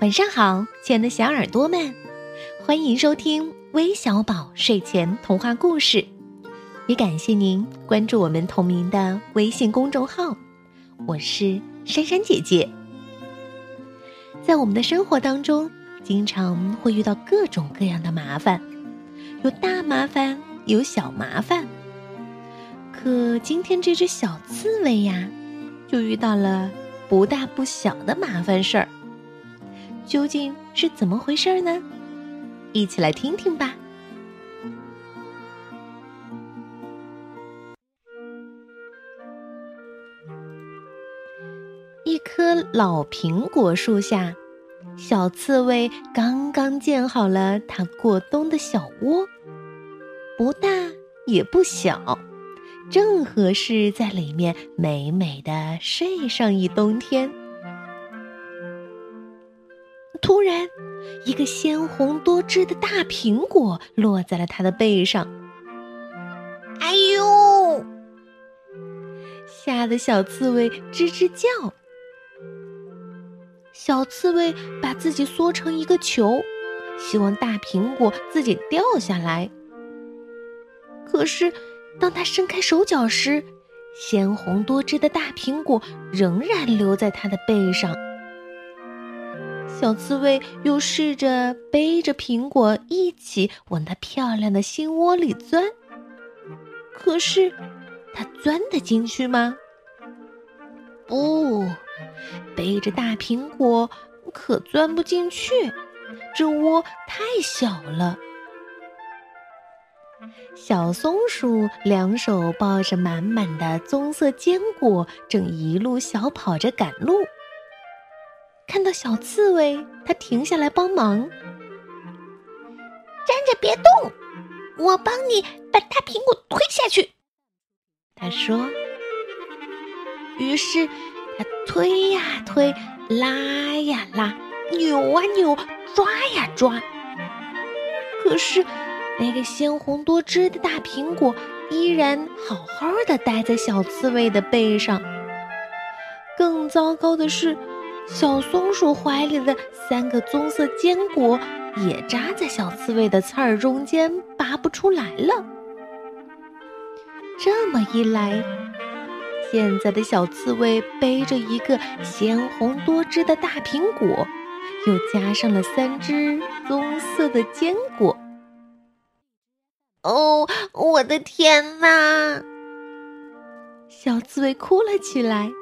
晚上好，亲爱的小耳朵们，欢迎收听微小宝睡前童话故事。也感谢您关注我们同名的微信公众号，我是珊珊姐姐。在我们的生活当中，经常会遇到各种各样的麻烦，有大麻烦，有小麻烦。可今天这只小刺猬呀，就遇到了不大不小的麻烦事儿。究竟是怎么回事呢？一起来听听吧。一棵老苹果树下，小刺猬刚刚建好了它过冬的小窝，不大也不小，正合适在里面美美的睡上一冬天。突然，一个鲜红多汁的大苹果落在了他的背上。哎呦！吓得小刺猬吱吱叫。小刺猬把自己缩成一个球，希望大苹果自己掉下来。可是，当他伸开手脚时，鲜红多汁的大苹果仍然留在他的背上。小刺猬又试着背着苹果一起往它漂亮的心窝里钻，可是它钻得进去吗？不，背着大苹果可钻不进去，这窝太小了。小松鼠两手抱着满满的棕色坚果，正一路小跑着赶路。看到小刺猬，它停下来帮忙。站着别动，我帮你把大苹果推下去。他说。于是，他推呀推，拉呀拉，扭啊扭，抓呀抓。可是，那个鲜红多汁的大苹果依然好好的待在小刺猬的背上。更糟糕的是。小松鼠怀里的三个棕色坚果也扎在小刺猬的刺儿中间，拔不出来了。这么一来，现在的小刺猬背着一个鲜红多汁的大苹果，又加上了三只棕色的坚果。哦，我的天哪！小刺猬哭了起来。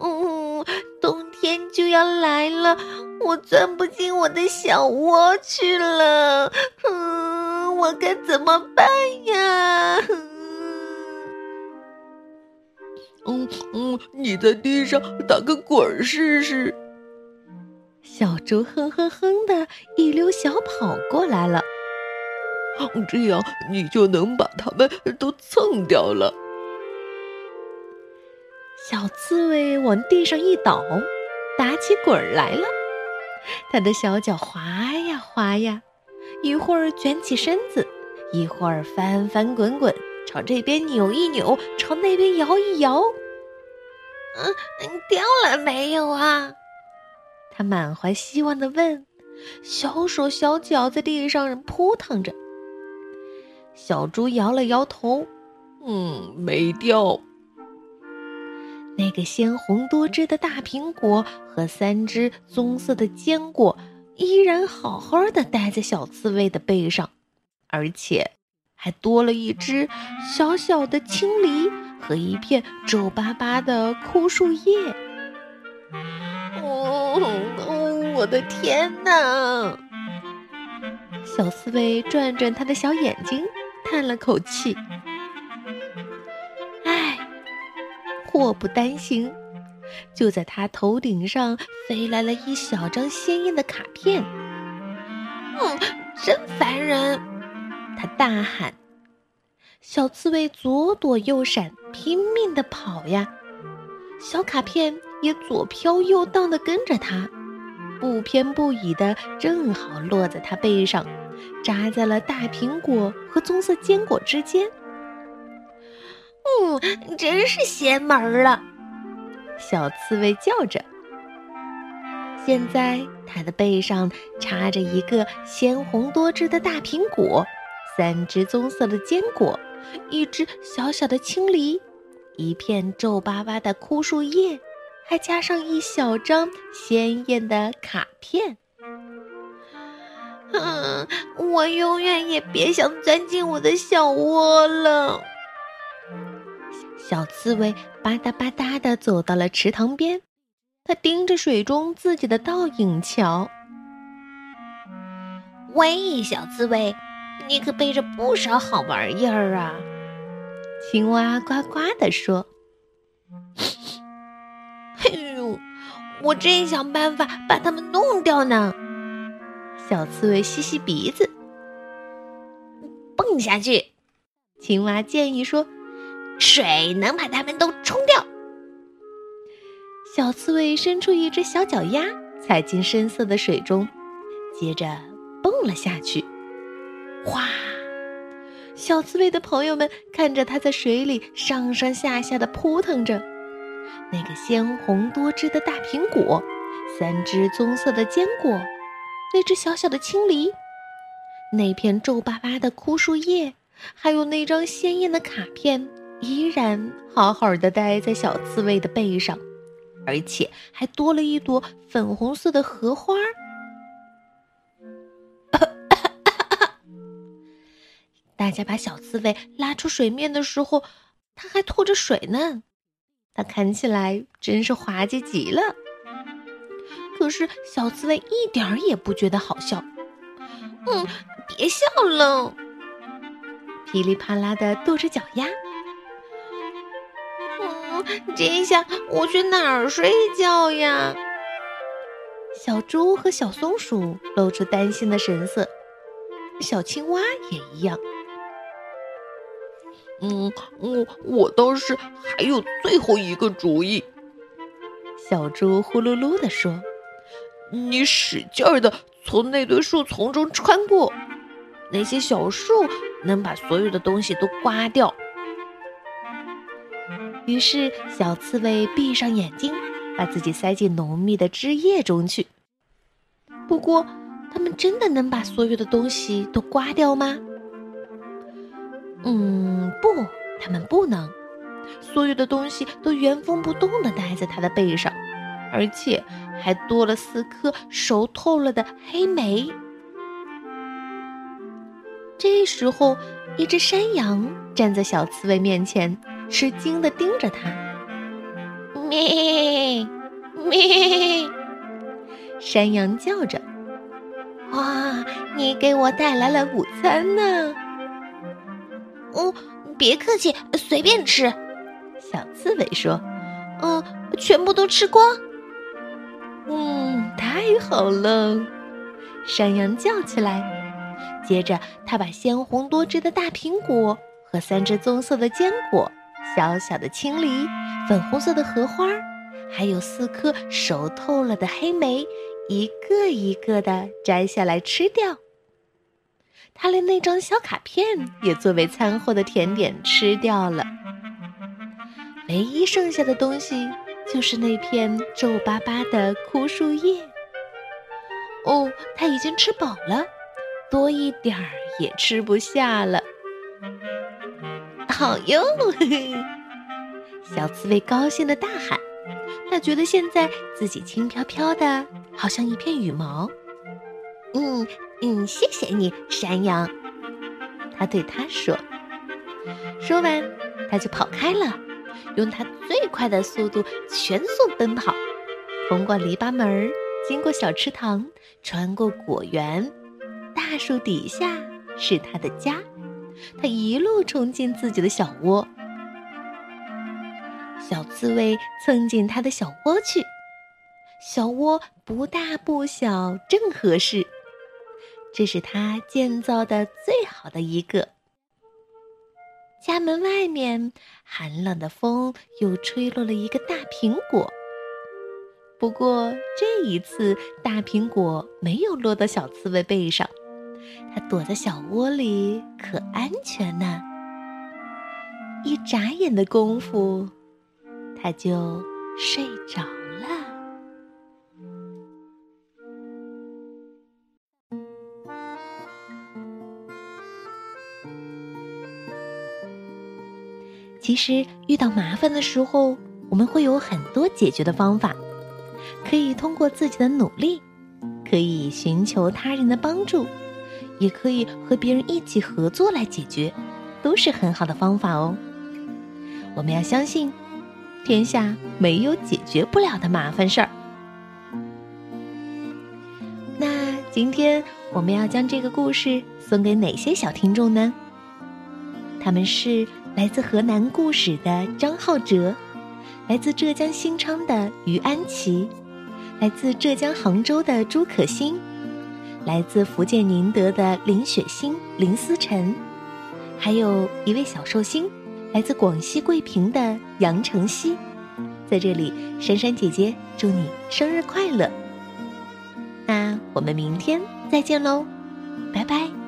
嗯，冬天就要来了，我钻不进我的小窝去了。嗯，我该怎么办呀？嗯嗯，你在地上打个滚试试。小猪哼哼哼的一溜小跑过来了，这样你就能把它们都蹭掉了。小刺猬往地上一倒，打起滚来了。他的小脚滑呀滑呀，一会儿卷起身子，一会儿翻翻滚滚，朝这边扭一扭，朝那边摇一摇。嗯，掉了没有啊？他满怀希望的问。小手小脚在地上扑腾着。小猪摇了摇头，嗯，没掉。那个鲜红多汁的大苹果和三只棕色的坚果依然好好的待在小刺猬的背上，而且还多了一只小小的青梨和一片皱巴巴的枯树叶。哦哦，我的天哪！小刺猬转转它的小眼睛，叹了口气。祸不单行，就在他头顶上飞来了一小张鲜艳的卡片。嗯，真烦人！他大喊。小刺猬左躲右闪，拼命的跑呀。小卡片也左飘右荡的跟着他，不偏不倚的正好落在他背上，扎在了大苹果和棕色坚果之间。嗯，真是邪门了！小刺猬叫着。现在它的背上插着一个鲜红多汁的大苹果，三只棕色的坚果，一只小小的青梨，一片皱巴巴的枯树叶，还加上一小张鲜艳的卡片。嗯，我永远也别想钻进我的小窝了。小刺猬吧嗒吧嗒地走到了池塘边，它盯着水中自己的倒影瞧。喂，小刺猬，你可背着不少好玩意儿啊！青蛙呱呱地说：“嘿呦，我正想办法把它们弄掉呢。”小刺猬吸吸鼻子，蹦下去。青蛙建议说。水能把它们都冲掉。小刺猬伸出一只小脚丫，踩进深色的水中，接着蹦了下去。哗！小刺猬的朋友们看着它在水里上上下下的扑腾着。那个鲜红多汁的大苹果，三只棕色的坚果，那只小小的青梨，那片皱巴巴的枯树叶，还有那张鲜艳的卡片。依然好好的待在小刺猬的背上，而且还多了一朵粉红色的荷花。大家把小刺猬拉出水面的时候，它还吐着水呢，它看起来真是滑稽极了。可是小刺猬一点儿也不觉得好笑。嗯，别笑了，噼里啪啦的跺着脚丫。这一下我去哪儿睡觉呀？小猪和小松鼠露出担心的神色，小青蛙也一样。嗯，我我倒是还有最后一个主意。小猪呼噜噜地说：“你使劲儿的从那堆树丛中穿过，那些小树能把所有的东西都刮掉。”于是，小刺猬闭上眼睛，把自己塞进浓密的枝叶中去。不过，它们真的能把所有的东西都刮掉吗？嗯，不，它们不能。所有的东西都原封不动地待在它的背上，而且还多了四颗熟透了的黑莓。这时候，一只山羊站在小刺猬面前。吃惊地盯着它，咩咩，山羊叫着：“哇，你给我带来了午餐呢！”“哦，别客气，随便吃。”小刺猬说：“嗯，全部都吃光。”“嗯，太好了！”山羊叫起来。接着，他把鲜红多汁的大苹果和三只棕色的坚果。小小的青梨，粉红色的荷花，还有四颗熟透了的黑莓，一个一个的摘下来吃掉。他连那张小卡片也作为餐后的甜点吃掉了。唯一剩下的东西就是那片皱巴巴的枯树叶。哦，他已经吃饱了，多一点儿也吃不下了。好哟！小刺猬高兴的大喊，他觉得现在自己轻飘飘的，好像一片羽毛。嗯嗯，谢谢你，山羊。他对他说。说完，他就跑开了，用他最快的速度全速奔跑，通过篱笆门，经过小池塘，穿过果园，大树底下是他的家。他一路冲进自己的小窝，小刺猬蹭进他的小窝去。小窝不大不小，正合适。这是他建造的最好的一个。家门外面，寒冷的风又吹落了一个大苹果。不过这一次，大苹果没有落到小刺猬背上。它躲在小窝里可安全呢一眨眼的功夫它就睡着了。其实遇到麻烦的时候我们会有很多解决的方法可以通过自己的努力可以寻求他人的帮助也可以和别人一起合作来解决，都是很好的方法哦。我们要相信，天下没有解决不了的麻烦事儿。那今天我们要将这个故事送给哪些小听众呢？他们是来自河南固始的张浩哲，来自浙江新昌的于安琪，来自浙江杭州的朱可欣，来自福建宁德的林雪欣、林思辰，还有一位小寿星。来自广西桂平的杨成熙，在这里，珊珊姐姐祝你生日快乐。那我们明天再见喽，拜拜。